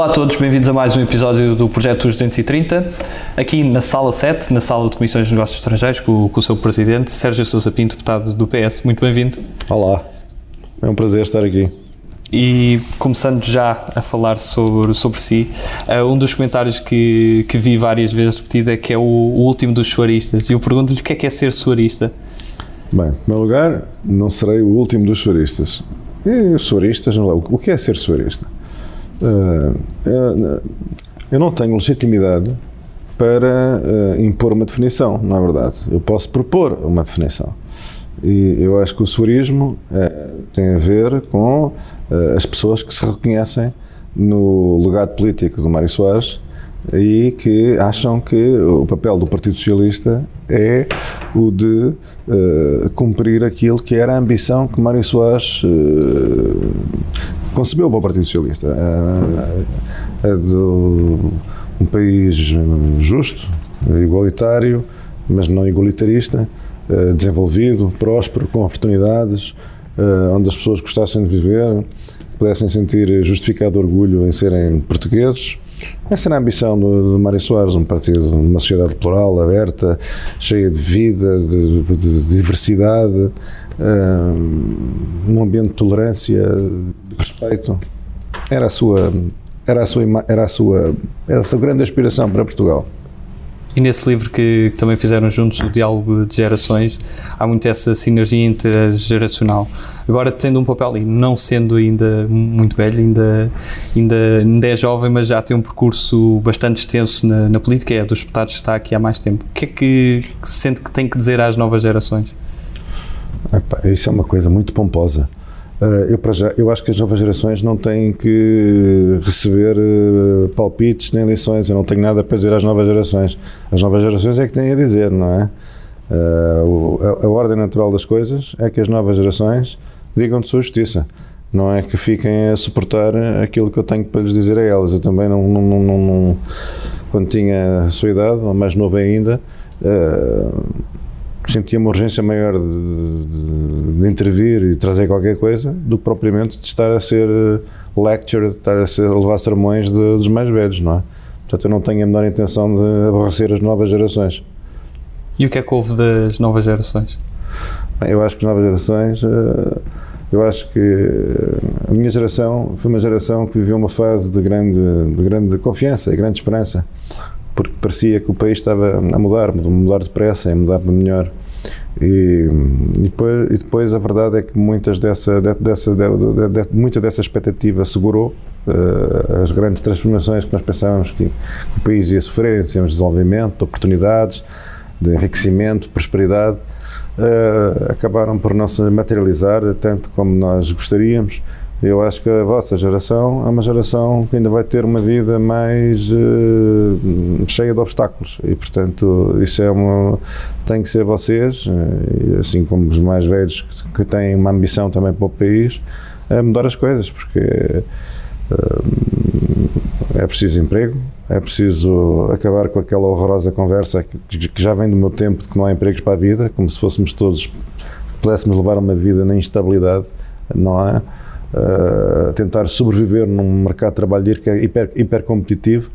Olá a todos, bem-vindos a mais um episódio do Projeto 230, aqui na Sala 7, na Sala de Comissões de Negócios Estrangeiros, com, com o seu Presidente, Sérgio Sousa Pinto, deputado do PS. Muito bem-vindo. Olá, é um prazer estar aqui. E começando já a falar sobre, sobre si, uh, um dos comentários que, que vi várias vezes repetido é que é o, o último dos suaristas. E eu pergunto-lhe o que é que é ser suarista? Bem, em primeiro lugar, não serei o último dos suaristas. E os suaristas, o que é ser suarista? Uh, eu não tenho legitimidade para uh, impor uma definição, não é verdade? Eu posso propor uma definição. E eu acho que o suarismo uh, tem a ver com as pessoas que se reconhecem no legado político do Mário Soares e que acham que o papel do Partido Socialista é o de uh, cumprir aquilo que era a ambição que Mário Soares uh, concebeu para o Partido Socialista. A, a, a de um país justo, igualitário, mas não igualitarista, desenvolvido, próspero, com oportunidades, onde as pessoas gostassem de viver, pudessem sentir justificado orgulho em serem portugueses essa era a ambição do, do Mário Soares, um partido, uma sociedade plural, aberta, cheia de vida, de, de, de diversidade, um, ambiente de tolerância, de respeito. Era a sua, era a sua, era a sua, era a sua grande aspiração para Portugal. E nesse livro que, que, também fizeram juntos, o Diálogo de Gerações, há muito essa sinergia intergeracional. Agora, tendo um papel e não sendo ainda muito velho, ainda, ainda, ainda é jovem, mas já tem um percurso bastante extenso na, na política, é dos deputados que está aqui há mais tempo. O que é que, que sente que tem que dizer às novas gerações? Isso é uma coisa muito pomposa. Uh, eu, para já, eu acho que as novas gerações não têm que receber uh, palpites nem lições. Eu não tenho nada para dizer às novas gerações. As novas gerações é que têm a dizer, não é? Uh, a, a, ordem natural das coisas é que as novas gerações digam de sua justiça. Não é que fiquem a suportar aquilo que eu tenho para lhes dizer a elas. Eu também, não, não, não, não quando tinha a sua idade, ou mais novo ainda, sentia uma urgência maior de, de, de, intervir e trazer qualquer coisa do que propriamente de estar a ser eh, lecture, de estar a, ser, a levar sermões de, dos mais velhos, não é? Portanto, eu não tenho a menor intenção de aborrecer as novas gerações. E o que é que houve das novas gerações? Eu acho que as novas gerações, eh, eu acho que a minha geração foi uma geração que viveu uma fase de grande, de grande confiança e grande esperança porque parecia que o país estava a mudar, mudar depressa, a mudar para melhor. E, e, depois, e depois a verdade é que muitas dessa, dessa, de, de, de, muita dessa expectativa segurou uh, as grandes transformações que nós pensávamos que, que, o país ia sofrer em termos de desenvolvimento, de oportunidades, de enriquecimento, de prosperidade, uh, acabaram por não se materializar tanto como nós gostaríamos eu acho que a vossa geração é uma geração que ainda vai ter uma vida mais uh, cheia de obstáculos e, portanto, isso é uma. tem que ser vocês, uh, assim como os mais velhos que, que, têm uma ambição também para o país, a mudar as coisas, porque uh, é preciso emprego, é preciso acabar com aquela horrorosa conversa que, que já vem do meu tempo de que não há empregos para a vida, como se fôssemos todos, pudéssemos levar uma vida na instabilidade, não é? Uh, tentar sobreviver num mercado de trabalho que é hiper, hiper competitivo,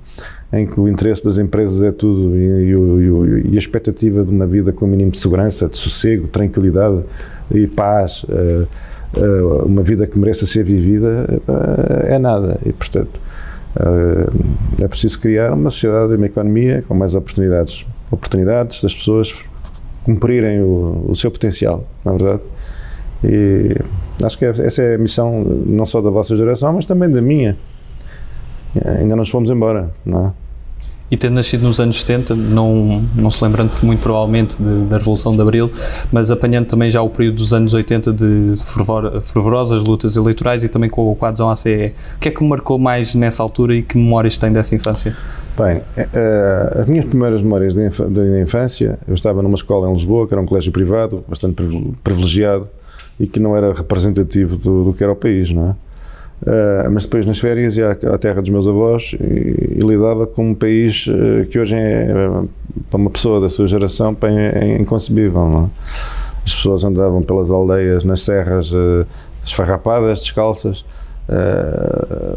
em que o interesse das empresas é tudo e, e, e, a expectativa de uma vida com o mínimo de segurança, de sossego, tranquilidade e paz, uh, uh, uma vida que mereça ser vivida, é nada. E, portanto, é preciso criar uma sociedade e uma economia com mais oportunidades. Oportunidades das pessoas cumprirem o, o seu potencial, na é verdade. E acho que essa é a missão não só da vossa geração, mas também da minha. Ainda nos fomos embora, não é? E tendo nascido nos anos 70, não, não se lembrando muito provavelmente de, da Revolução de Abril, mas apanhando também já o período dos anos 80 de fervor, fervorosas lutas eleitorais e também com, com a adesão à CE. O que é que me marcou mais nessa altura e que memórias tem dessa infância? Bem, uh, as minhas primeiras memórias da infância, eu estava numa escola em Lisboa, que era um colégio privado, bastante privilegiado, e que não era representativo do, do que era o país, não é? Uh, mas depois nas férias ia à, terra dos meus avós e, e lidava com um país uh, que hoje é, para uma pessoa da sua geração é, é inconcebível. Não é? As pessoas andavam pelas aldeias, nas serras, uh, esfarrapadas, descalças,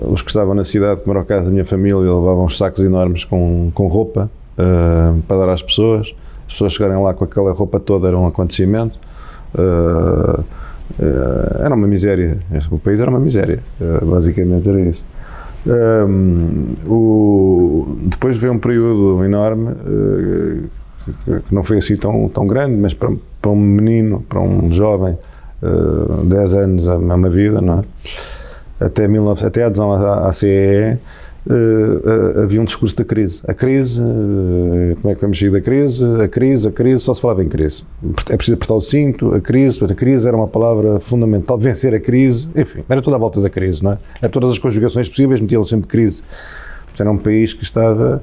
os que estavam na cidade, como era o caso da minha família, levavam uns sacos enormes com, com roupa para dar às pessoas. As pessoas chegarem lá com aquela roupa toda era um acontecimento. Uh, era uma miséria. O país era uma miséria. basicamente era isso. Um, o, depois veio um período enorme que, que, não foi assim tão, tão grande, mas para, para um menino, para um jovem, uh, 10 anos é uma vida, não é? até, 19, até a adesão à, à CEE, uh, uh, havia um discurso da crise. A crise, uh, como é que vamos sair da crise? A crise, a crise, só se falava em crise. É preciso apertar o cinto, a crise, a crise era uma palavra fundamental, vencer a crise, enfim, era toda a volta da crise, não é? Era todas as conjugações possíveis metiam sempre crise. Era um país que estava,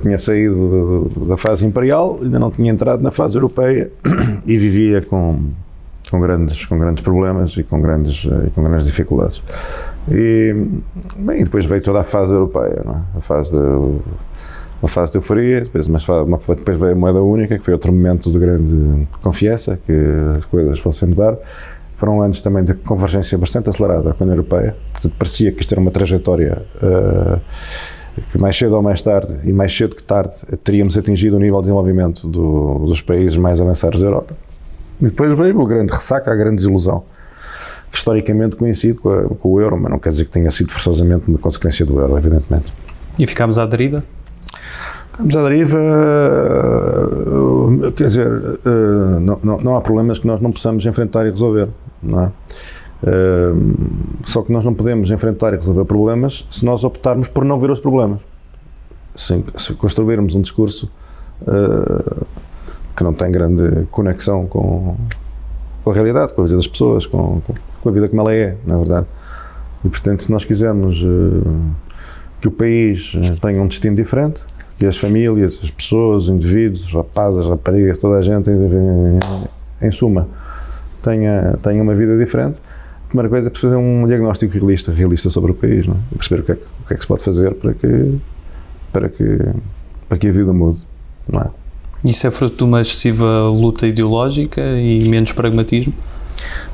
tinha saído da fase imperial, ainda não tinha entrado na fase europeia e vivia com com grandes, com grandes problemas e com grandes, e com grandes dificuldades. E, bem, depois veio toda a fase europeia, é? a fase de, uma fase de euforia, depois, uma, uma, depois veio a moeda única, que foi outro momento de grande confiança, que as coisas vão se mudar. Foram anos também de convergência bastante acelerada com a União Europeia, portanto parecia que isto era uma trajetória uh, que mais cedo ou mais tarde, e mais cedo que tarde, teríamos atingido o nível de desenvolvimento do, dos países mais avançados da Europa. E depois veio o grande ressaca, a grande desilusão, que historicamente coincide com, a, com, o euro, mas não quer dizer que tenha sido forçosamente uma consequência do euro, evidentemente. E ficámos à deriva? Ficámos à deriva, eh, quer dizer, eh, não, não, não há problemas que nós não possamos enfrentar e resolver, não é? Eh, só que nós não podemos enfrentar e resolver problemas se nós optarmos por não ver os problemas. Se, se construirmos um discurso que não tem grande conexão com, com a realidade, com a vida das pessoas, com, com, a vida como ela é, na verdade. E, portanto, se nós quisermos uh, que o país eh, tenha um destino diferente, que as famílias, as pessoas, os indivíduos, os rapazes, as raparigas, toda a gente, em, em suma, tenha, tenha uma vida diferente, a primeira coisa é fazer um diagnóstico realista, realista sobre o país, não é? perceber o que, é o que é que se pode fazer para que, para que, para que a vida mude, não é? Isso é fruto de uma excessiva luta ideológica e menos pragmatismo?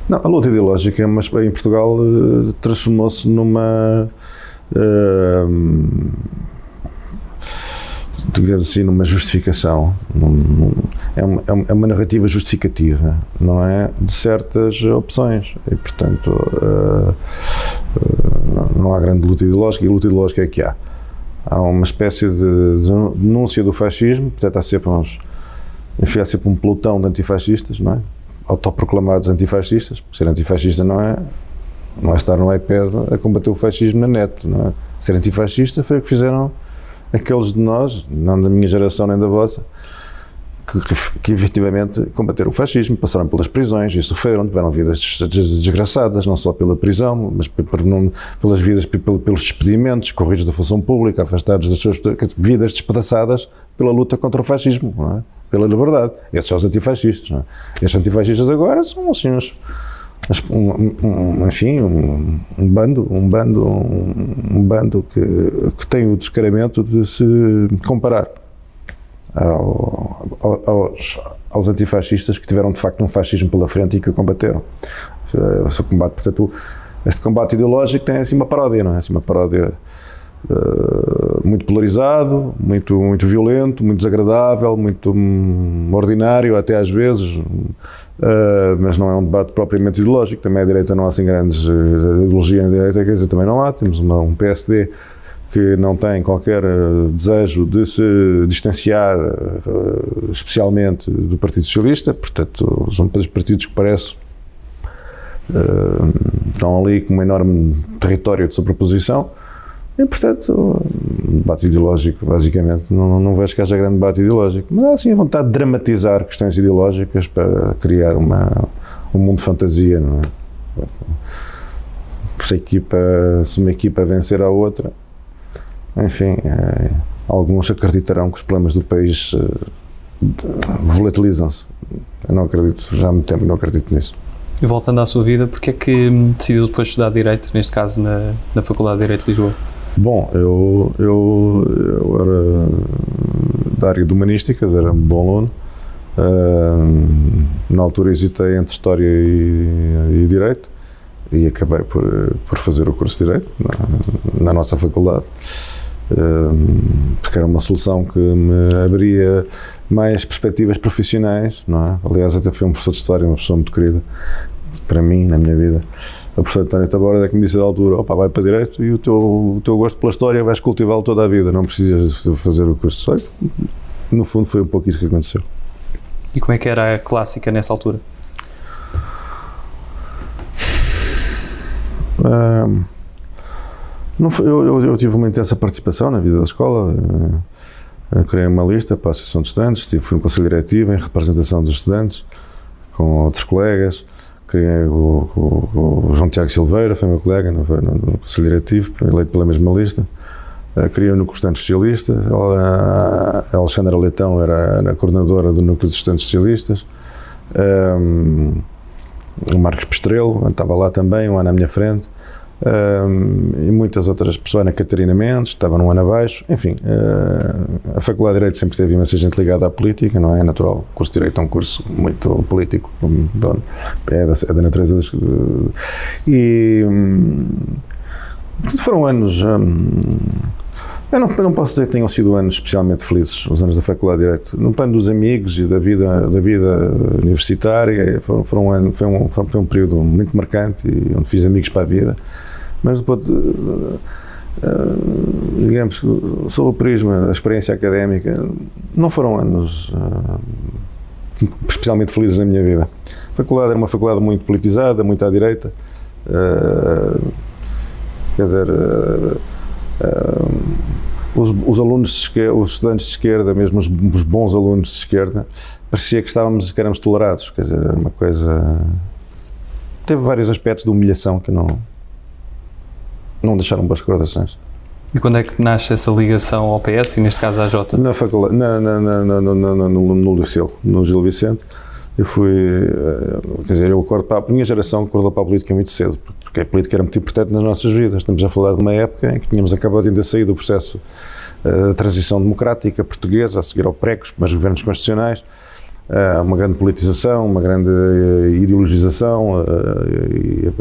Não, a luta ideológica mas em Portugal eh, transformou-se numa. Uh, digamos assim, numa justificação, num, é, uma, é uma narrativa justificativa, não é? De certas opções. E, portanto, uh, uh, não há grande luta ideológica, e luta ideológica é que há há uma espécie de denúncia do fascismo, portanto há sempre uns, enfim, há sempre um pelotão de antifascistas, não é? Autoproclamados antifascistas, ser antifascista não é, não é estar no iPad a combater o fascismo na net, não é? Ser antifascista foi o que fizeram aqueles de nós, não da minha geração nem da vossa, que, que efetivamente combateram o fascismo, passaram pelas prisões e sofreram, tiveram vidas desgraçadas, não só pela prisão, mas pelas vidas, pelos despedimentos, corridos da função pública, afastados das suas vidas despedaçadas pela luta contra o fascismo, é? Pela liberdade. Esses são os antifascistas. É? Estes antifascistas agora são assim uns. Um, um, enfim, um, um, bando, um bando, um, bando que, que tem o descaramento de se comparar ao, aos, aos, antifascistas que tiveram de facto um fascismo pela frente e que o combateram. O seu combate, portanto, este combate ideológico tem assim uma paródia, não é? Assim, uma paródia uh, muito polarizado, muito, muito violento, muito desagradável, muito um, ordinário até às vezes, uh, mas não é um debate propriamente ideológico. Também a direita não há assim grandes uh, ideologia na direita, quer dizer, também não há. Temos uma, um PSD que não tem qualquer eh, desejo de se distanciar eh, especialmente do Partido Socialista, portanto, são dois partidos que parece uh, estão ali com um enorme território de sobreposição e, portanto, debate ideológico, basicamente, não, não vejo que haja grande debate ideológico, mas há assim a vontade de dramatizar questões ideológicas para criar uma, um mundo de fantasia, não é? Se, equipa, se uma equipa vencer a outra, enfim, é, alguns acreditarão que os problemas do país eh, volatilizam-se. Eu não acredito, já há muito tempo não acredito nisso. E voltando à sua vida, porque é que decidiu depois estudar Direito, neste caso na, na Faculdade de Direito de Lisboa? Bom, eu, eu, eu era da área de Humanísticas, era bom aluno. Uh, na altura hesitei entre História e, e Direito e acabei por, por fazer o curso de Direito na, na nossa faculdade, porque era uma solução que me abria mais perspectivas profissionais, não é? Aliás, até foi um professor de História, uma pessoa muito querida para mim, na minha vida. O professor António Taborda é que me disse da altura, opa, vai para Direito e o teu, o teu gosto pela História vais cultivá-lo toda a vida, não precisas de fazer o curso de História. No fundo foi um pouco isso que aconteceu. E como é que era a clássica nessa altura? Um, não foi, eu, eu, eu, tive uma intensa participação na vida da escola. Uh, criei uma lista para a Associação de Estudantes, fui no Conselho Diretivo em representação dos estudantes, com outros colegas. Criei o, o, o João Tiago Silveira, foi meu colega no, no, no Conselho Diretivo, eleito pela mesma lista. Uh, criei no Estudantes Socialistas. A, Alexandra Leitão era, era coordenadora do Núcleo de Estudantes Socialistas. Um, o Marcos Pestrelo, estava lá também, um ano à minha frente, e muitas outras pessoas, Ana Catarina Mendes, estava num ano abaixo, enfim, uh, a Faculdade de Direito sempre teve imensa gente ligada à política, não é? é natural, o curso de Direito é um curso muito político, é da, é da natureza das... E um, foram anos... Um, eu não, eu não, posso dizer que tenham sido anos especialmente felizes, os anos da Faculdade de Direito. No plano dos amigos e da vida, da vida universitária, foram um ano, foi, um, foi um período muito marcante e onde fiz amigos para a vida. Mas depois, uh, uh, digamos, sob o prisma da experiência académica, não foram anos uh, especialmente felizes na minha vida. A faculdade era uma faculdade muito politizada, muito à direita. quer dizer os, os, alunos esquerda, os estudantes de esquerda, mesmo os, os, bons alunos de esquerda, parecia que estávamos, que éramos tolerados, quer dizer, uma coisa... Teve vários aspectos de humilhação que não, não deixaram boas recordações. E quando é que nasce essa ligação ao PS e neste caso à Jota? Na faculdade, na, na, na, no, no liceu, no Gil Vicente. Eu fui, eh, quer dizer, eu acordo para a minha geração acordou para a política muito cedo, porque a política era muito importante nas nossas vidas. Estamos a falar de uma época em que tínhamos acabado de sair do processo eh, de transição democrática portuguesa, a seguir ao pré os primeiros governos constitucionais, uma grande politização, uma grande eh, ideologização. Eh,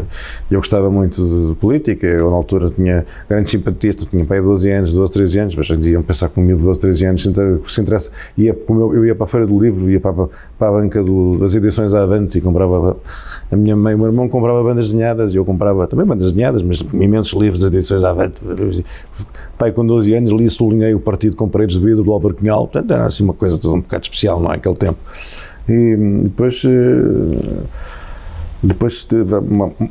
eu gostava muito de política. Eu, na altura, tinha grandes simpatias. Tinha pai 12 anos, 12, 13 anos, mas hoje iam pensar comigo de 12, 13 anos. Se interessa, ia, eu, eu ia para a Feira do Livro, ia para, para a banca do, das edições Avante e comprava. A minha mãe e o meu irmão comprava bandas desenhadas e eu comprava também bandas desenhadas, mas imensos livros das edições Avante. Pai com 12 anos, li e sublinhei o Partido com Paredes de Vidro do Álvaro Cunhal. Portanto, era assim uma coisa um bocado especial, não é? Aquele tempo. E depois, eh, depois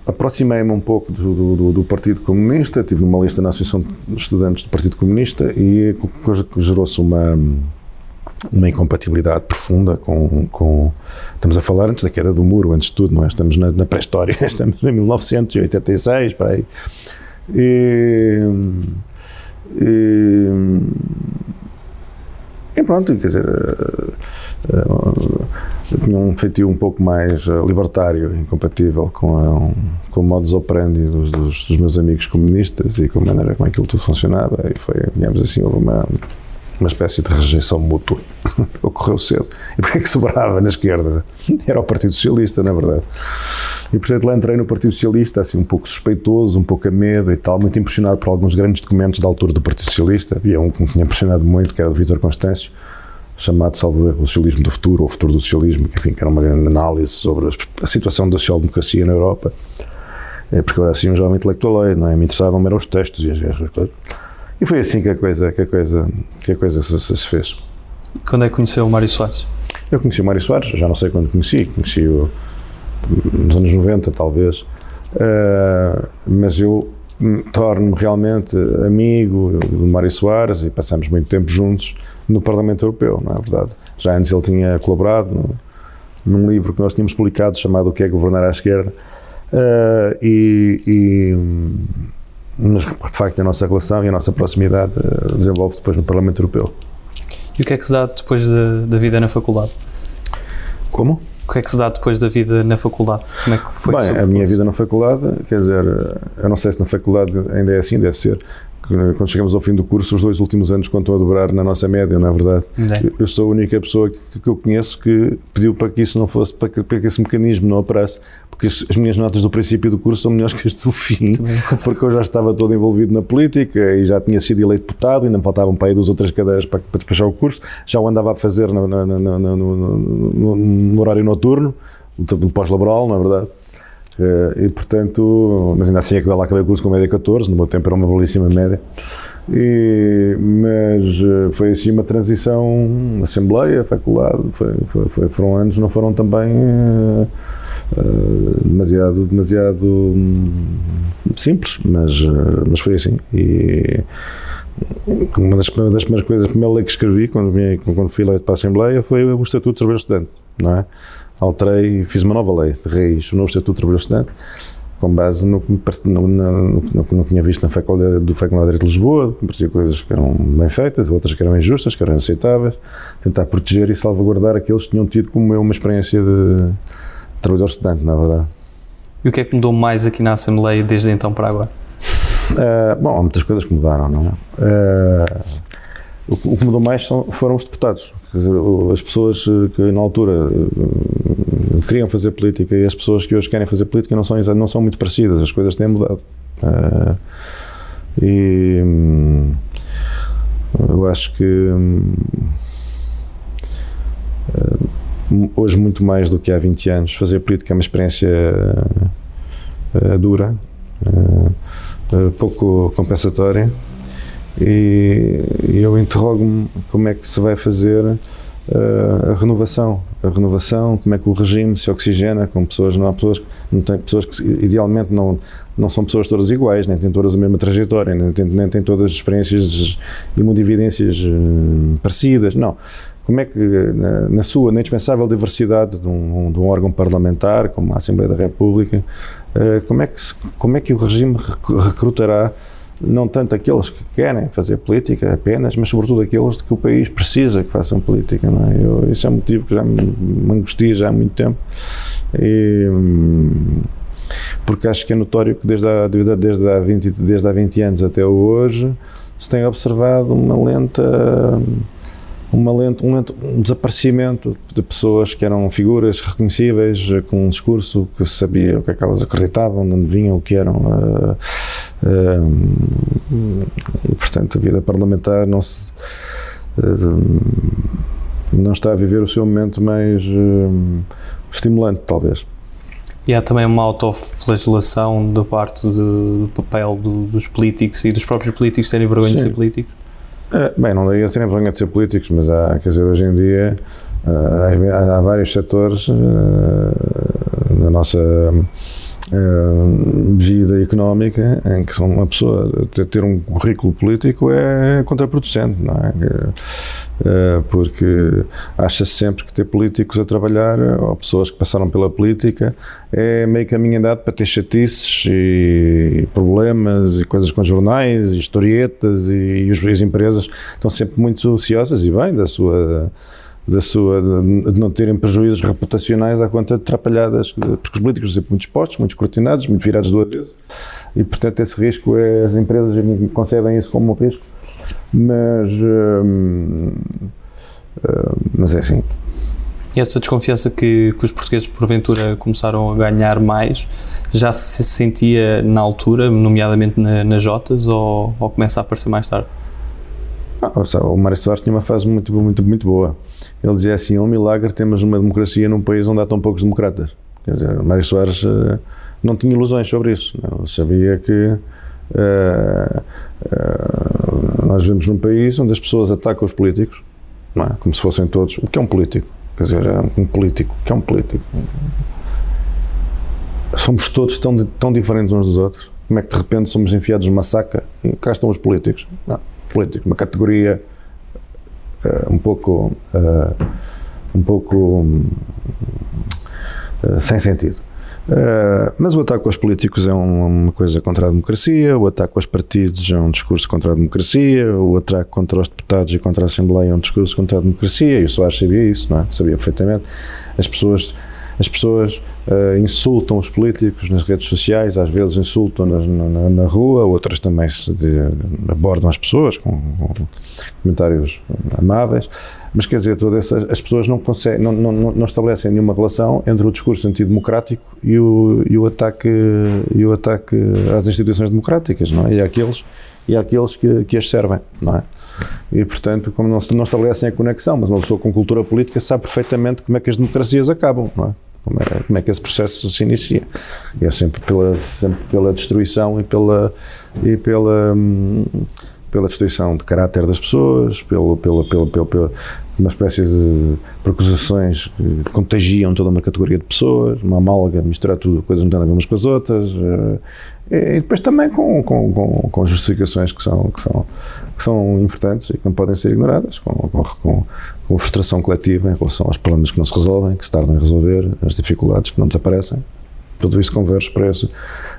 aproximei-me um pouco do, do, do, Partido Comunista, tive numa lista na Associação de Estudantes do Partido Comunista e gerou-se uma uma incompatibilidade profunda com, com, Estamos a falar antes da queda do muro, antes de tudo, não é? Estamos na, na pré-história, estamos em 1986, para aí. E, e, e pronto, quer dizer, uh, tinha um feitio um pouco mais uh, libertário, incompatível com, a, com o modus operandi dos, dos, dos, meus amigos comunistas e com a maneira como aquilo tudo funcionava. E foi, digamos assim, houve uma, uma espécie de rejeição mútua. Ocorreu cedo. E porque é que sobrava na esquerda? Era o Partido Socialista, na verdade. E portanto lá entrei no Partido Socialista, assim um pouco suspeitoso, um pouco a medo e tal, muito impressionado por alguns grandes documentos da altura do Partido Socialista. Havia um que me tinha impressionado muito, que era o Vítor Constâncio, chamado, salvo erro, o Socialismo do Futuro, ou o Futuro do Socialismo, que enfim, que era uma grande análise sobre a situação da social-democracia na Europa. É porque eu era assim um jovem intelectual, não é? Me interessavam eram os textos e as coisas. E foi assim que a coisa, que a coisa, que a coisa se, se fez. Quando é que conheceu o Mário Soares? Eu conheci o Mário Soares, já não sei quando conheci, conheci-o nos anos 90 talvez, uh, mas eu torno-me realmente amigo do Mário Soares e passamos muito tempo juntos no Parlamento Europeu, não é verdade? Já antes ele tinha colaborado no, num livro que nós tínhamos publicado chamado O que é Governar à Esquerda uh, e, e mas de facto a nossa relação e a nossa proximidade uh, desenvolve depois no Parlamento Europeu. E o que é que se dá depois da, da vida na faculdade? Como? O que é que se dá depois da vida na faculdade? Como é que foi? Bem, a minha vida na faculdade, quer dizer, eu não sei se na faculdade ainda é assim, deve ser, quando chegamos ao fim do curso, os dois últimos anos contam a dobrar na nossa média, não é verdade? É. Eu sou a única pessoa que, que, eu conheço que pediu para que isso não fosse, para que, para que esse mecanismo não operasse, porque as minhas notas do princípio do curso são melhores que as do fim, porque eu já estava todo envolvido na política e já tinha sido eleito deputado, ainda me faltavam para aí duas outras cadeiras para, para despachar o curso, já o andava a fazer no, no, no, no horário noturno, no pós-laboral, não é verdade? Eh, e portanto, mas ainda assim acabei lá acabei o curso com média 14, no meu tempo era uma belíssima média. E, mas eh, foi assim uma transição, Assembleia, faculdade, foi, foi, foram anos, não foram também uh, demasiado, demasiado um, simples, mas, mas foi assim. E uma das, uma das primeiras coisas, a primeira lei que escrevi quando, vim, quando fui eleito para a Assembleia foi o Estatuto de Trabalho Estudante, não é? Alterei e fiz uma nova lei de raiz, o novo Estatuto de Trabalho Estudante, com base no que no, no, no, no, tinha visto na Faculdade, do Faculdade de Direito de Lisboa, me parecia coisas que eram bem feitas, outras que eram injustas, que eram aceitáveis, tentar proteger e salvaguardar aqueles que tinham tido como eu uma experiência de trabalhador estudante, na verdade. E o que é que mudou mais aqui na Assembleia desde então para agora? Uh, bom, há muitas coisas que mudaram, não é? Uh, o, que mudou mais são, foram os deputados. Dizer, as pessoas que na altura eh, queriam fazer política e as pessoas que hoje querem fazer política não são, não são muito parecidas, as coisas têm mudado. Uh, e hum, eu acho que hum, hoje, muito mais do que há 20 anos, fazer política é uma experiência uh, dura, uh, pouco compensatória e, eu interrogo-me como é que se vai fazer uh, a renovação, a renovação, como é que o regime se oxigena com pessoas, não há pessoas, não tem pessoas que idealmente não, não são pessoas todas iguais, nem têm todas a mesma trajetória, nem têm, nem têm todas experiências e mundividências uh, parecidas, não. Como é que, na, na sua na indispensável diversidade de um, de um, órgão parlamentar, como a Assembleia da República, uh, como, é que se, como é que o regime recrutará não tanto aqueles que querem fazer política apenas, mas sobretudo aqueles de que o país precisa que façam política. É? Eu, isso é um motivo que já me, angustia já há muito tempo. E, porque acho que é notório que desde há, desde, há 20, desde há 20 anos até hoje se tem observado uma lenta uma lento, um lento desaparecimento de pessoas que eram figuras reconhecíveis, com um discurso que sabia o que é que elas acreditavam, de onde vinham, o que eram. Uh, uh, e, portanto, a vida parlamentar não, se, uh, não está a viver o seu momento mais estimulante, talvez. E há também uma autoflagelação da parte do, do papel do, dos políticos e dos próprios políticos terem vergonha Sim. de ser políticos? É, bem, não daria terem vergonha de ser políticos, mas há, quer dizer, hoje em dia há, há vários setores na nossa vida económica em que uma pessoa ter um currículo político é contraproducente, não é? Eh, porque acha-se sempre que ter políticos a trabalhar ou pessoas que passaram pela política é meio caminho andado para ter chatices e problemas e coisas com jornais e historietas e, e as empresas estão sempre muito ociosas e bem da sua da sua, de não terem prejuízos reputacionais à conta de atrapalhadas, porque os políticos são sempre muito expostos, muito escrutinados, muito virados do avesso, e portanto esse risco, é, as empresas concebem isso como um risco, mas, hum, hum, mas é assim. Essa desconfiança que, que os portugueses porventura começaram a ganhar mais, já se sentia na altura, nomeadamente na, nas Jotas, ou, ou começa a aparecer mais tarde? Ah, o Mário Soares tinha uma fase muito, muito, muito boa. Ele dizia assim: é um milagre temos uma democracia num país onde há tão poucos democratas. Quer dizer, o Mário Soares uh, não tinha ilusões sobre isso. Não. Sabia que uh, uh, nós vivemos num país onde as pessoas atacam os políticos, é? como se fossem todos. O que é um político? Quer dizer, é um político. O que é um político? Somos todos tão, tão diferentes uns dos outros. Como é que de repente somos enfiados numa saca e cá estão os políticos? Não político, uma categoria uh, um pouco uh, um pouco uh, sem sentido. mas o ataque aos políticos é uma coisa contra a democracia, o ataque aos partidos é um discurso contra a democracia, o ataque contra os deputados e contra a Assembleia é um discurso contra a democracia, e o Soares sabia isso, não é? sabia perfeitamente. As pessoas, as pessoas uh, insultam os políticos nas redes sociais, às vezes insultam-nas na, na, rua, outras também se de, abordam as pessoas com, com, comentários amáveis, mas quer dizer, todas essas, as pessoas não, conseguem, não, não, não estabelecem nenhuma relação entre o discurso antidemocrático e o, e o, ataque, e o ataque às instituições democráticas, não é? E àqueles, e àqueles que, que as servem, não é? E, portanto, como não, não estabelecem a conexão, mas uma pessoa com cultura política sabe perfeitamente como é que as democracias acabam, não é? Como é, como é que esse processo se inicia? E é sempre pela, sempre pela destruição e pela, e pela, hum, pela destruição de caráter das pessoas, pelo, pela, pela, pela, pela uma espécie de precusações que contagiam toda uma categoria de pessoas, uma amálgama, misturar tudo, coisas não têm a ver umas com as outras. Eh, e depois também com, com, com, com, justificações que são, que, são, que são importantes e que não podem ser ignoradas, com, com, com frustração coletiva em relação aos problemas que não se resolvem, que se tardam a resolver, as dificuldades que não desaparecem. Tudo isso converge para esse,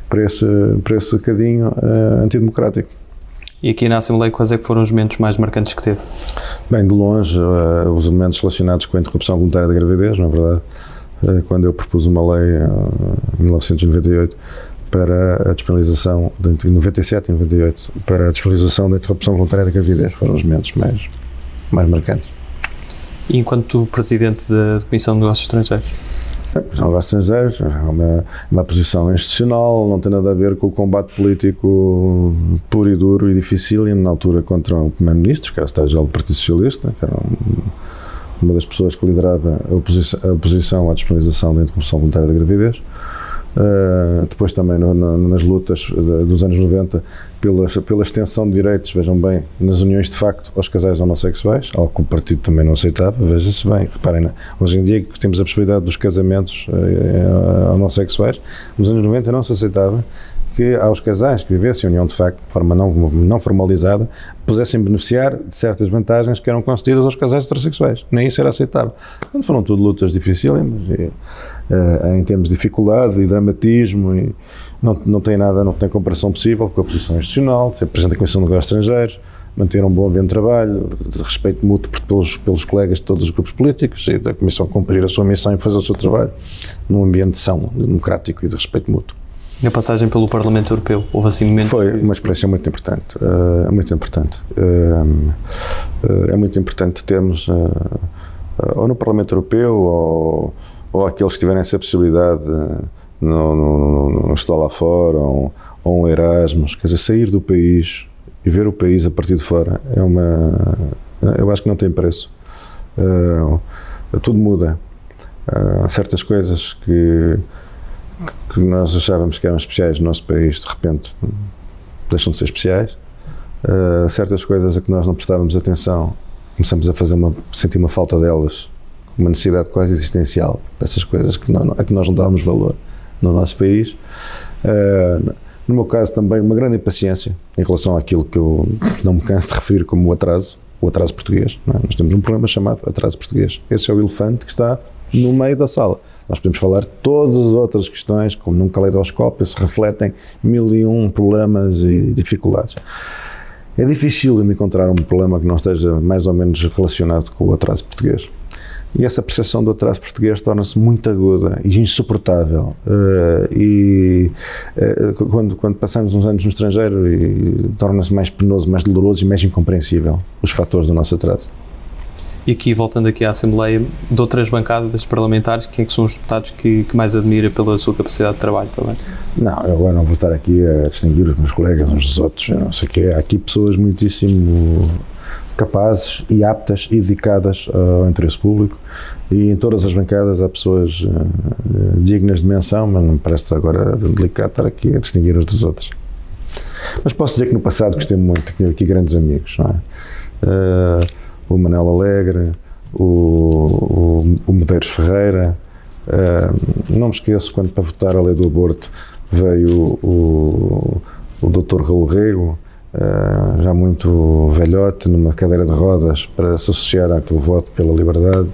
para esse, para esse cadinho uh, antidemocrático. E aqui na Assembleia, quais é que foram os momentos mais marcantes que teve? Bem, de longe, uh, os elementos relacionados com a interrupção voluntária da gravidez, não é verdade? Uh, quando eu propus uma lei em 1998 para a disponibilização, de 97 e 98, para a disponibilização da interrupção voluntária da gravidez, foram os momentos mais, mais marcantes. E enquanto Presidente da Comissão de Negócios Estrangeiros? De Negócios Estrangeiros é uma, uma posição institucional, não tem nada a ver com o combate político puro e duro e difícil, e na altura contra o Primeiro-Ministro, que era o Estado-Geral do Partido Socialista, que era um, uma das pessoas que liderava a oposição, a oposição à disponibilização da interrupção voluntária da gravidez. Uh, depois também no, no, nas lutas dos anos 90 pela, pela extensão de direitos, vejam bem, nas uniões de facto aos casais homossexuais, algo que o partido também não aceitava, veja-se bem, reparem, né? hoje em dia que temos a possibilidade dos casamentos uh, homossexuais, nos anos 90 não se aceitava que aos casais que vivessem união de facto, de forma não, não formalizada, pudessem beneficiar de certas vantagens que eram concedidas aos casais heterossexuais. Nem isso era aceitável. Portanto, foram tudo lutas dificílimas, e, uh, em termos de dificuldade e dramatismo, e não, não tem nada, não tem comparação possível com a posição institucional, de ser Presidente da Comissão de Negócios Estrangeiros, manter um bom ambiente de trabalho, de respeito mútuo pelos, pelos colegas de todos os grupos políticos e da Comissão cumprir a sua missão e fazer o seu trabalho num ambiente são, democrático e de respeito mútuo. E a passagem pelo Parlamento Europeu? Houve assim momentos... Foi uma experiência muito importante. Uh, muito importante. Uh, uh, é muito importante termos, ou no Parlamento Europeu, ou, ou aqueles que tiverem essa possibilidade, no, no, no, estou lá fora, ou, ou um Erasmus, quer dizer, sair do país e ver o país a partir de fora é uma. Eu acho que não tem preço. tudo muda. Há certas coisas que que nós achávamos que eram especiais no nosso país, de repente deixam de ser especiais. Uh, certas coisas a que nós não prestávamos atenção, começamos a fazer uma, sentir uma falta delas, uma necessidade quase existencial dessas coisas que não, a que nós não dávamos valor no nosso país. Uh, no meu caso também uma grande impaciência em relação àquilo que eu não me canso de referir como o atraso, o atraso português. É? Nós temos um problema chamado atraso português. Esse é o elefante que está no meio da sala. Nós podemos falar todas as outras questões, como num caleidoscópio, se refletem mil e um problemas e dificuldades. É difícil encontrar um problema que não esteja mais ou menos relacionado com o atraso português. E essa percepção do atraso português torna-se muito aguda e insuportável. Uh, e uh, quando, quando passamos uns anos no estrangeiro, torna-se mais penoso, mais doloroso e mais incompreensível os fatores do nosso atraso. E aqui, voltando aqui à Assembleia, de outras bancadas parlamentares, quem é que são os deputados que, que mais admira pela sua capacidade de trabalho também? Não, eu agora não vou estar aqui a distinguir os meus colegas uns dos outros, não sei o quê. Há aqui pessoas muitíssimo capazes e aptas e dedicadas ao interesse público e em todas as bancadas há pessoas uh, dignas de menção, mas não me parece agora delicado estar aqui a distinguir uns dos outros. Mas posso dizer que no passado gostei muito, tinha aqui grandes amigos, não é? Uh, o Manel Alegre, o, o, o Medeiros Ferreira. Uh, não me esqueço quando para votar a lei do aborto veio o, o, o Dr. Raul Rego, uh, já muito velhote, numa cadeira de rodas, para se associar àquele voto pela liberdade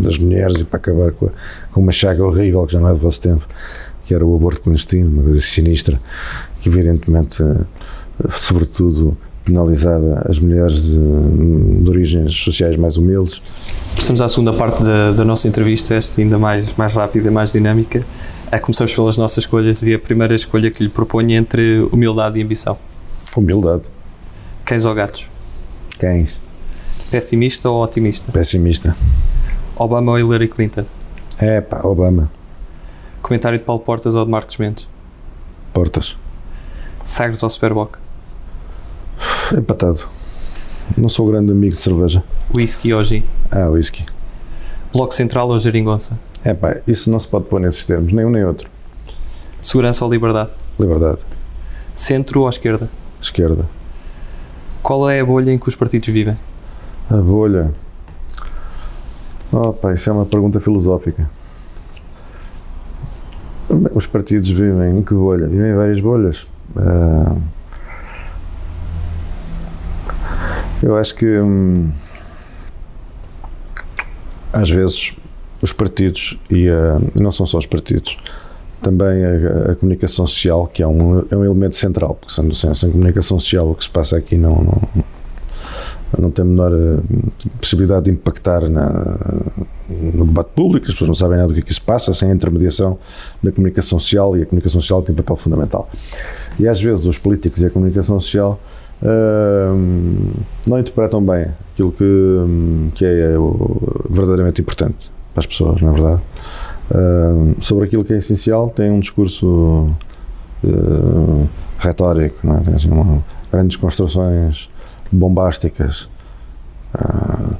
das mulheres e para acabar com, a, com uma chaga horrível que já não é do vosso tempo, que era o aborto clandestino, uma coisa sinistra, que evidentemente, sobretudo, penalizava as mulheres de, de origens sociais mais humildes. Passamos à segunda parte da, da nossa entrevista, esta ainda mais, mais rápida, mais dinâmica. É, começamos pelas nossas escolhas e a primeira escolha que lhe proponho é entre humildade e ambição. Humildade. Cães ou gatos? Cães. Pessimista ou otimista? Pessimista. Obama ou Hillary Clinton? É pá, Obama. Comentário de Paulo Portas ou de Marcos Mendes? Portas. Sagres ou Superboc? Empatado. Não sou grande amigo de cerveja. Whisky gin? Ah, whisky. Bloco Central ou Geringonça? É pá, isso não se pode pôr nesses termos, nem um nem outro. Segurança ou liberdade? Liberdade. Centro ou esquerda? Esquerda. Qual é a bolha em que os partidos vivem? A bolha. Oh, pá, isso é uma pergunta filosófica. Os partidos vivem em que bolha? Vivem em várias bolhas. Ah, eu acho que hum, às vezes os partidos e ah, não são só os partidos, também a, a comunicação social, que é um, é um elemento central, porque sem, sem, sem comunicação social o que se passa aqui não, não, não tem a menor uh, possibilidade de impactar na, no debate público, as pessoas não sabem nada do que aqui se passa, sem a intermediação da comunicação social, e a comunicação social tem um papel fundamental. E às vezes os políticos e a comunicação social uh, não interpretam bem aquilo que, um, que é, é verdadeiramente importante para as pessoas, não é verdade? Uh, sobre aquilo que é essencial, tem um discurso retórico, não é? tem assim, uma, grandes construções bombásticas uh,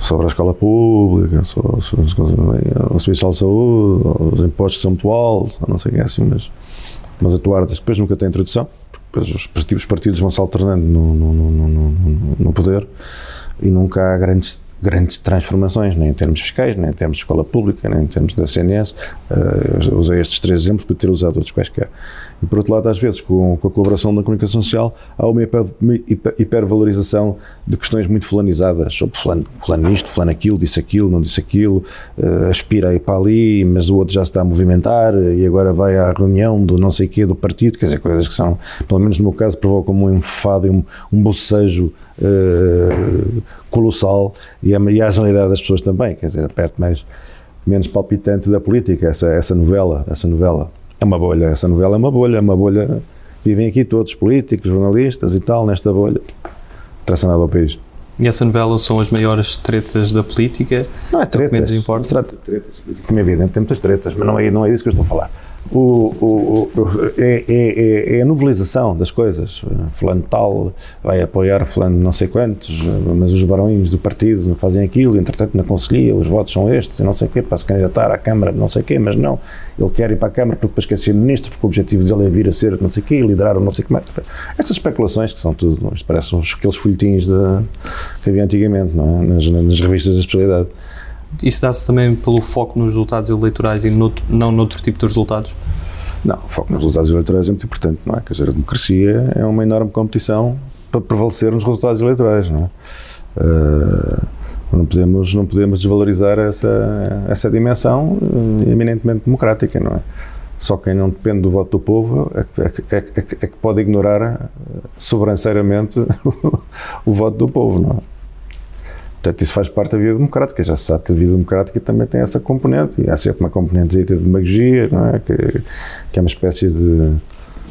sobre a escola pública, sobre, o Serviço de Saúde, os impostos que são muito altos, não sei o que é assim, mas, mas atuar depois nunca tem introdução, os partidos vão se alternando no, no, no, no, poder e nunca há grandes grandes transformações, nem em termos fiscais, nem em termos de escola pública, nem em termos da CNS. Uh, usei estes três exemplos para ter usado outros quaisquer. E por outro lado, às vezes, com, com a colaboração da comunicação social, há uma hiper, hipervalorização de questões muito fulanizadas, sobre fulano, fulano isto, fulano aquilo, disse aquilo, não disse aquilo, uh, aspira a ir para ali, mas o outro já se está a movimentar e agora vai à reunião do não sei quê do partido, quer dizer, coisas que são, pelo menos no meu caso, provocam um enfado e um, um bocejo uh, colossal e a, e a agilidade das pessoas também, quer dizer, a parte mais, menos palpitante da política, essa, essa novela, essa novela. É uma bolha, essa novela é uma bolha, é uma bolha. Vivem aqui todos, políticos, jornalistas e tal, nesta bolha. Não interessa nada ao país. E essa novela são as maiores tretas da política? Não é tretas. Menos importa. Se trata de tretas. Como é evidente, tem muitas tretas, mas não é, não é disso que eu estou a falar o, o, o é, é, é, é, a novelização das coisas. Fulano tal vai apoiar fulano não sei quantos, mas os barões do partido não fazem aquilo, entretanto na Conselhia os votos são estes e não sei o quê, para se candidatar à Câmara não sei o quê, mas não, ele quer ir para a Câmara porque depois quer ser ministro, porque o objetivo dele é vir a ser não sei o quê, liderar ou não sei o mais. Estas especulações que são tudo, parecem aqueles folhetins de, que havia antigamente, não é? nas, nas revistas da especialidade. Isso dá-se também pelo foco nos resultados eleitorais e noutro, não noutro tipo de resultados? Não, o foco nos resultados eleitorais é muito importante, não é? Quer dizer, a democracia é uma enorme competição para prevalecer nos resultados eleitorais, não é? Uh, não podemos, não podemos desvalorizar essa, essa dimensão eh, eminentemente democrática, não é? Só quem não depende do voto do povo é que, é, é, é que pode ignorar eh, sobranceiramente o voto do povo, não é? Portanto, isso faz parte da vida democrática. Já se sabe que a vida democrática também tem essa componente, e há sempre uma componente de demagogia, não é? Que, que, é uma espécie de, de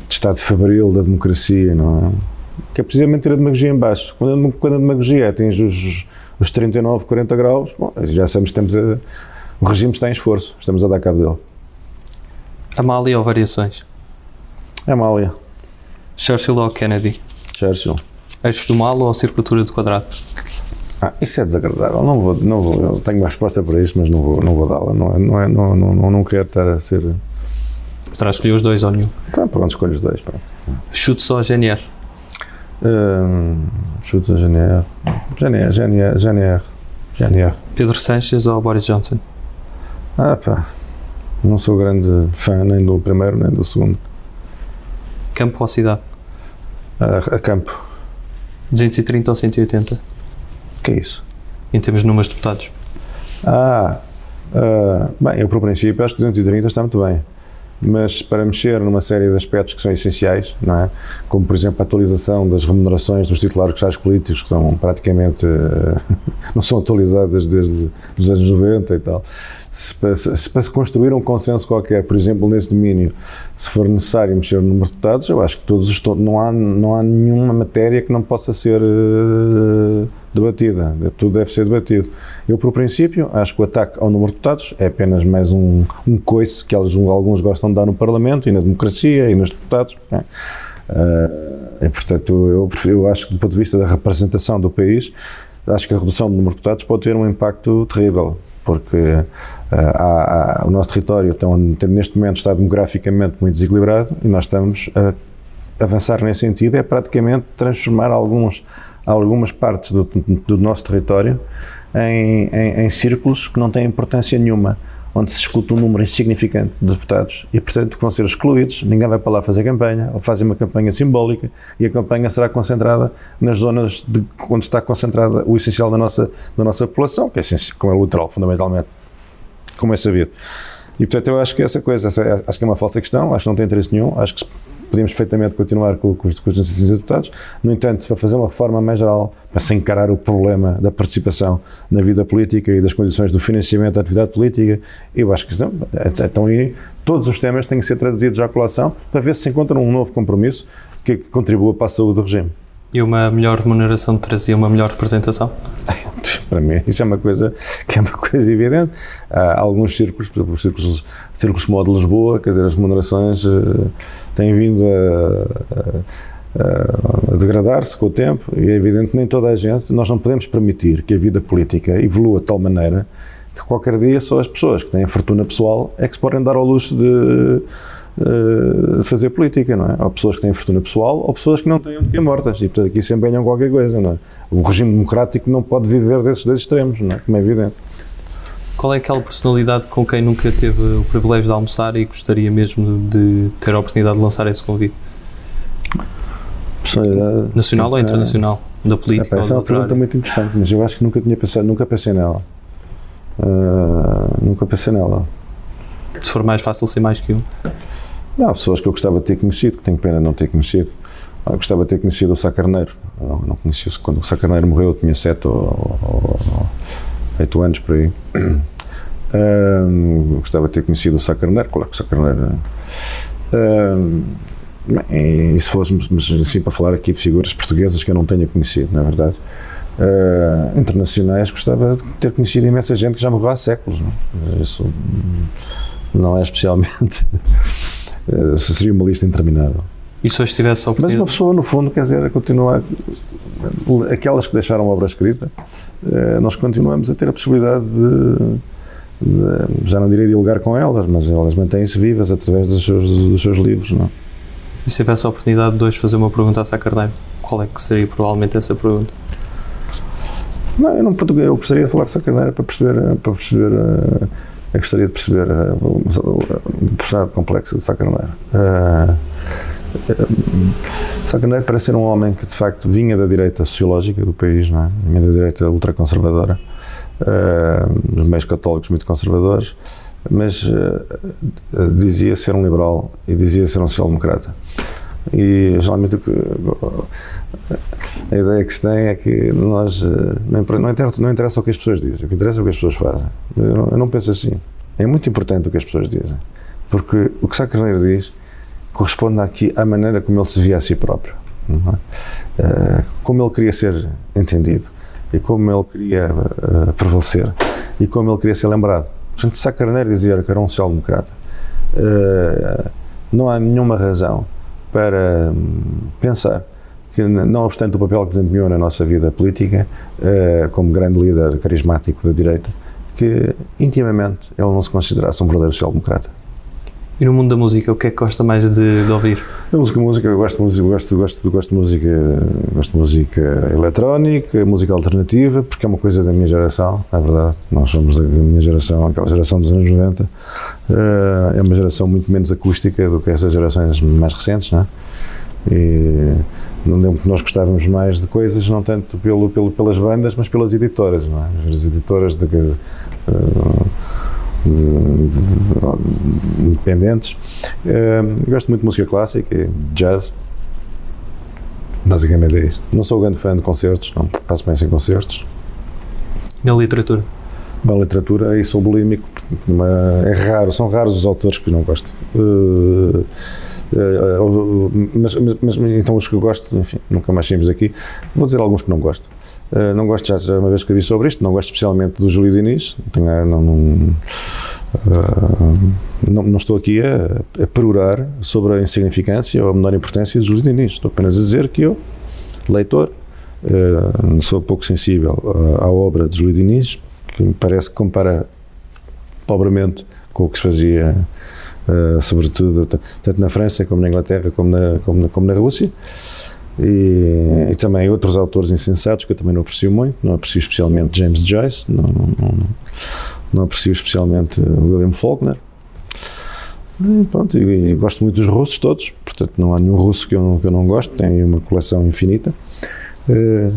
estado febril da democracia, não é? Que é precisamente ter a demagogia em baixo. Quando a, quando a demagogia atinge os, os 39, 40 graus, bom, já sabemos que a, o regime está em esforço, estamos a dar cabo dele. Amália ou variações? Amália. Churchill ou Kennedy? Churchill. Eixos do mal ou circulatura de quadrado? Ah, isso é desagradável. Não vou, não vou, eu tenho uma resposta para isso, mas não vou, não vou dá-la. Não, é, não, é, não, não, não quero estar a ser. Terás escolher os dois ou nenhum? Então, pronto, escolho os dois. Pronto. Chute só GNR? Hum, chute a GNR. GNR, GNR, GNR. GNR. Pedro Sanches ou Boris Johnson? Ah, pá. Não sou grande fã nem do primeiro nem do segundo. Campo ou cidade? Ah, a campo. 230 ou 180? Que é isso? Em termos de números de deputados? Ah, uh, bem, eu por princípio acho que 230 está muito bem. mas para mexer numa série de aspectos que são essenciais, não é? como por exemplo a atualização das remunerações dos titulares cargos políticos, que são praticamente não são atualizadas desde os anos 90 e tal. Se para, se para se construir um consenso qualquer, por exemplo, nesse domínio, se for necessário mexer no número de deputados, eu acho que todos os, não, há, não há nenhuma matéria que não possa ser uh, debatida. Tudo deve ser debatido. Eu, por princípio, acho que o ataque ao número de deputados é apenas mais um, um coice que alguns gostam de dar no Parlamento e na democracia e nos deputados. Uh, e, portanto, eu, eu acho que, do ponto de vista da representação do país, acho que a redução do número de deputados pode ter um impacto terrível porque uh, há, há, o nosso território tem, neste momento está demograficamente muito desequilibrado e nós estamos a avançar nesse sentido, é praticamente transformar alguns, algumas partes do, do nosso território em, em, em, círculos que não têm importância nenhuma, onde se escuta um número insignificante de deputados e, portanto, vão ser excluídos. Ninguém vai para lá fazer campanha, ou fazer uma campanha simbólica e a campanha será concentrada nas zonas de, onde está concentrada o essencial da nossa, da nossa população, que é, como é o litoral, fundamentalmente, como é sabido. E, portanto, eu acho que essa coisa, essa, é, acho que é uma falsa questão, acho que não tem interesse nenhum, acho que podíamos perfeitamente continuar com, com, os, com os deputados. No entanto, para fazer uma reforma mais geral, para se encarar o problema da participação na vida política e das condições do financiamento da atividade política, eu acho que não, então aí todos os temas têm que ser traduzidos à colação para ver se se encontra um novo compromisso que, que contribua para a saúde do regime. E uma melhor remuneração trazia uma melhor representação? Para mim, isso é uma coisa que é uma coisa evidente. Há alguns círculos, por exemplo, os círculos, círculos como o de Lisboa, quer dizer, as remunerações uh, têm vindo a, a, a degradar-se com o tempo e é evidente que nem toda a gente, nós não podemos permitir que a vida política evolua de tal maneira que qualquer dia só as pessoas que têm fortuna pessoal é que se podem dar ao luxo de uh, fazer política, não é? Ou pessoas que têm fortuna pessoal ou pessoas que não têm onde que mortas e, portanto, aqui se empenham qualquer coisa, não é? O regime democrático não pode viver desses dois extremos, não é? Como é evidente. Qual é aquela personalidade com quem nunca teve o privilégio de almoçar e gostaria mesmo de ter a oportunidade de lançar esse convite? Personalidade nacional ou internacional? Da política? É, essa é uma pergunta muito interessante, mas eu acho que nunca tinha pensado, nunca pensei nela. Uh, nunca pensei nela. Se for mais fácil ser mais que um. Não, pessoas que eu gostava de ter conhecido, que tenho pena de não ter conhecido. Eu gostava de ter conhecido o Sá Carneiro. Não, não conheci Quando o Sá Carneiro morreu, eu tinha sete ou, ou, ou oito anos por aí. Gostava de ter conhecido o Sá Carneiro, claro que o Sá Carneiro. E se fôssemos, assim para falar aqui de figuras portuguesas que eu não tenha conhecido, na é verdade. Uh, internacionais, gostava de ter conhecido imensa gente que já morreu há séculos. Não? Isso não é especialmente seria uma lista interminável. E se hoje tivesse a Mas uma pessoa, no fundo, quer dizer, continua. Aquelas que deixaram obra escrita, uh, nós continuamos a ter a possibilidade de, de, já não diria dialogar com elas, mas elas mantêm-se vivas através dos seus, dos seus livros. Não? E se tivesse a oportunidade de hoje fazer uma pergunta a Sá Carneiro, qual é que seria provavelmente essa pergunta? Não, eu, não, eu gostaria de falar com Sá Carneiro para perceber, para perceber uh, eu gostaria de perceber uh, o, o personagem complexo de Sacarneiro. Uh, Sacarneiro parece ser um homem que de facto vinha da direita sociológica do país, não é? vinha da direita ultraconservadora, uh, dos meios católicos muito conservadores, mas uh, dizia ser um liberal e dizia ser um social-democrata. E geralmente a ideia que se tem é que nós não interessa, não interessa o que as pessoas dizem, o que interessa é o que as pessoas fazem. Eu não, penso assim. É muito importante o que as pessoas dizem, porque o que Sá Carneiro diz corresponde aqui à maneira como ele se via a si próprio, é? como ele queria ser entendido e como ele queria uh, prevalecer e como ele queria ser lembrado. Portanto, Sá Carneiro dizia que era um social-democrata. Não há nenhuma razão para hum, pensar que, não obstante o papel que desempenhou na nossa vida política, uh, como grande líder carismático da direita, que intimamente ele não se considerasse um verdadeiro social-democrata. E no mundo da música, o que é que gosta mais de, de ouvir? A música, música, eu gosto gosto, gosto, gosto de música, gosto de música eletrónica, música alternativa, porque é uma coisa da minha geração, é verdade. Nós somos da minha geração, aquela geração dos anos 90. Eh, é uma geração muito menos acústica do que essas gerações mais recentes, não é? E não lembro que nós gostávamos mais de coisas, não tanto pelo, pelo, pelas bandas, mas pelas editoras, não é? As editoras de. Uh, independentes. Uh, gosto muito de música clássica e jazz. Basicamente é isto. Não sou grande fã de concertos, não passo bem sem concertos. Na literatura? Na literatura, aí sou bulímico. É raro, são raros os autores que não gosto. Uh, uh, mas, mas, mas, então os que eu gosto, enfim, nunca mais saímos aqui. Vou dizer alguns que não gosto. Uh, não gosto, já, já uma vez escrevi sobre isto, não gosto especialmente do Júlio Diniz. Tenho, não, não, não, não, estou aqui a, a perorar sobre a insignificância ou a menor importância de Júlio Diniz. Estou apenas a dizer que eu, leitor, uh, sou pouco sensível à, à obra de Júlio Diniz, que me parece que compara pobremente com o que se fazia, sobretudo, tanto na França como na Inglaterra, como na, como na, como na Rússia. E, e, também outros autores insensatos que eu também não aprecio muito, não aprecio especialmente James Joyce, não, não, não, não aprecio especialmente William Faulkner. E, pronto, e, e, gosto muito dos russos todos, portanto não há nenhum russo que eu não, que eu não gosto, tenho uma coleção infinita. Uh,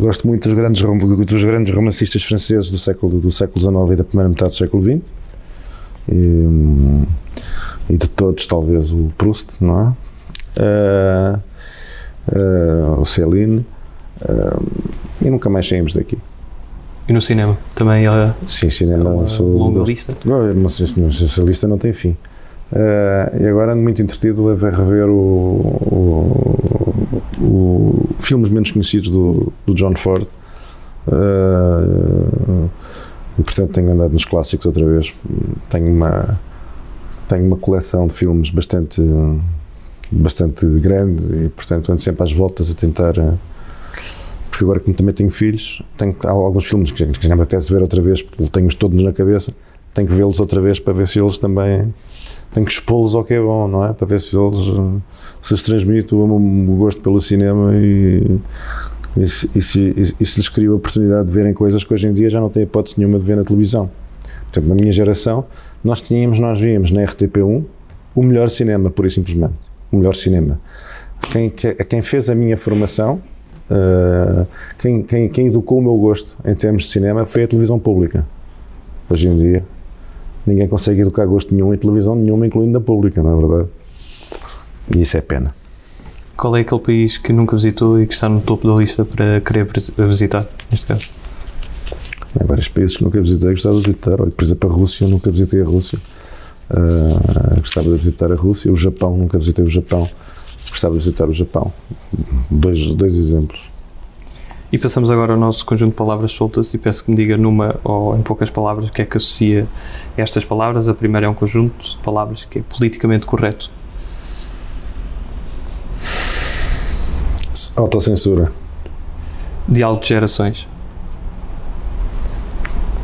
gosto muito dos grandes, dos grandes romancistas franceses do século, do século XIX e da primeira metade do século XX. E, e de todos, talvez, o Proust, não é? Uh, uh, o Celine. e nunca mais saímos daqui. E no cinema? Também é Sim, cinema. uma sou, longa gosto, lista? Essa lista não tem fim. Uh, e agora ando muito entretido a ver, rever o, o, o, filmes menos conhecidos do, do John Ford. Uh, e portanto tenho andado nos clássicos outra vez. Tenho uma, tenho uma coleção de filmes bastante, bastante grande e portanto ando sempre às voltas a tentar. Uh, porque agora como também tenho filhos, tenho alguns filmes que já me apetece ver outra vez, porque tenho-os todos na cabeça, tenho que vê-los outra vez para ver se eles também tenho que expô-los ao que é bom, não é? Para ver se eles se lhes transmite o, o gosto pelo cinema e, e, se, e, se, e se lhes cria a oportunidade de verem coisas que hoje em dia já não têm hipótese nenhuma de ver na televisão. Portanto, na minha geração, nós tínhamos, nós víamos na RTP1 o melhor cinema, pura e simplesmente. O melhor cinema. Quem, quem fez a minha formação Uh, quem, quem, quem, educou o meu gosto em termos de cinema foi a televisão pública. Hoje em dia, ninguém consegue educar gosto nenhum em televisão nenhuma, incluindo na pública, não é verdade? E isso é pena. Qual é aquele país que nunca visitou e que está no topo da lista para querer visitar, neste caso? Há vários países que nunca visitei, gostava de visitar. Olha, por exemplo, a Rússia, eu nunca visitei a Rússia. Uh, gostava de visitar a Rússia. O Japão, nunca visitei o Japão gostava de visitar o Japão. Dois, dois exemplos. E passamos agora ao nosso conjunto de palavras soltas e peço que me diga numa ou em poucas palavras o que é que associa estas palavras. A primeira é um conjunto de palavras que é politicamente correto. Autocensura. Diálogo de gerações.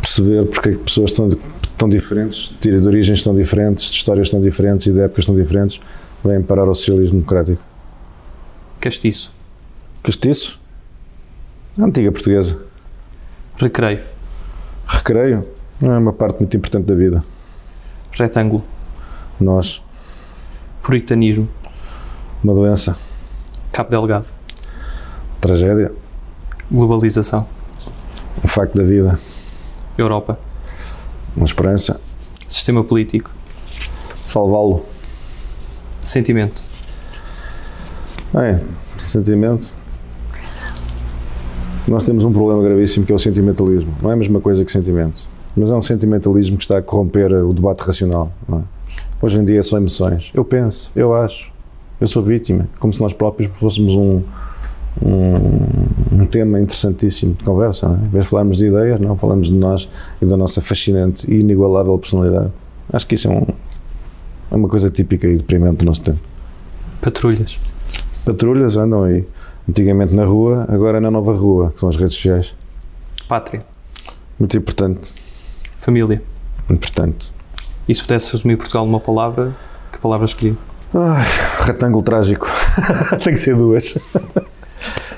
Perceber porque é que pessoas tão, tão diferentes, de origens tão diferentes, de histórias tão diferentes e de épocas tão diferentes, vêm parar ao socialismo democrático. Castiço. Castiço? A antiga portuguesa. Recreio. Recreio? É uma parte muito importante da vida. Retângulo. Nós. Puritanismo. Uma doença. Cabo Delgado. Tragédia. Globalização. Um facto da vida. Europa. Uma esperança. Sistema político. Salvá-lo. Sentimento. Bem, sentimento. Nós temos um problema gravíssimo que é o sentimentalismo. Não é a mesma coisa que sentimento. Mas é um sentimentalismo que está a corromper o debate racional. É? Hoje em dia são emoções. Eu penso, eu acho, eu sou vítima. Como se nós próprios fôssemos um, um, um tema interessantíssimo de conversa. Não é? Em vez de falarmos de ideias, não, falamos de nós e da nossa fascinante e inigualável personalidade. Acho que isso é um, é uma coisa típica e deprimente do nosso tempo. Patrulhas. Patrulhas andam aí. Antigamente na rua, agora na nova rua, que são as redes sociais. Pátria. Muito importante. Família. Importante. E se pudesse resumir Portugal numa palavra, que palavra escolhi? Ai, retângulo trágico. Tem que ser duas.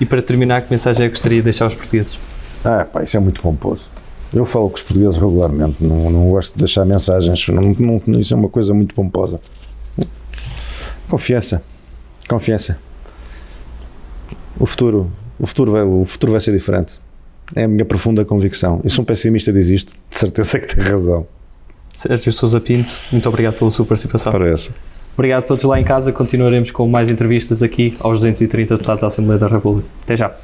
E para terminar, que mensagem é que gostaria de deixar aos portugueses? Ah, pá, isso é muito pomposo. Eu falo com os portugueses regularmente, não, não gosto de deixar mensagens, não, não, isso é uma coisa muito pomposa. Confiança, confiança. O futuro, o futuro vai, o futuro vai ser diferente. É a minha profunda convicção. E se um pessimista diz isto, de certeza que tem razão. Sérgio Sousa Pinto, muito obrigado pela sua participação. Parece. Obrigado a todos lá em casa. Continuaremos com mais entrevistas aqui aos 230 deputados da Assembleia da República. Até já.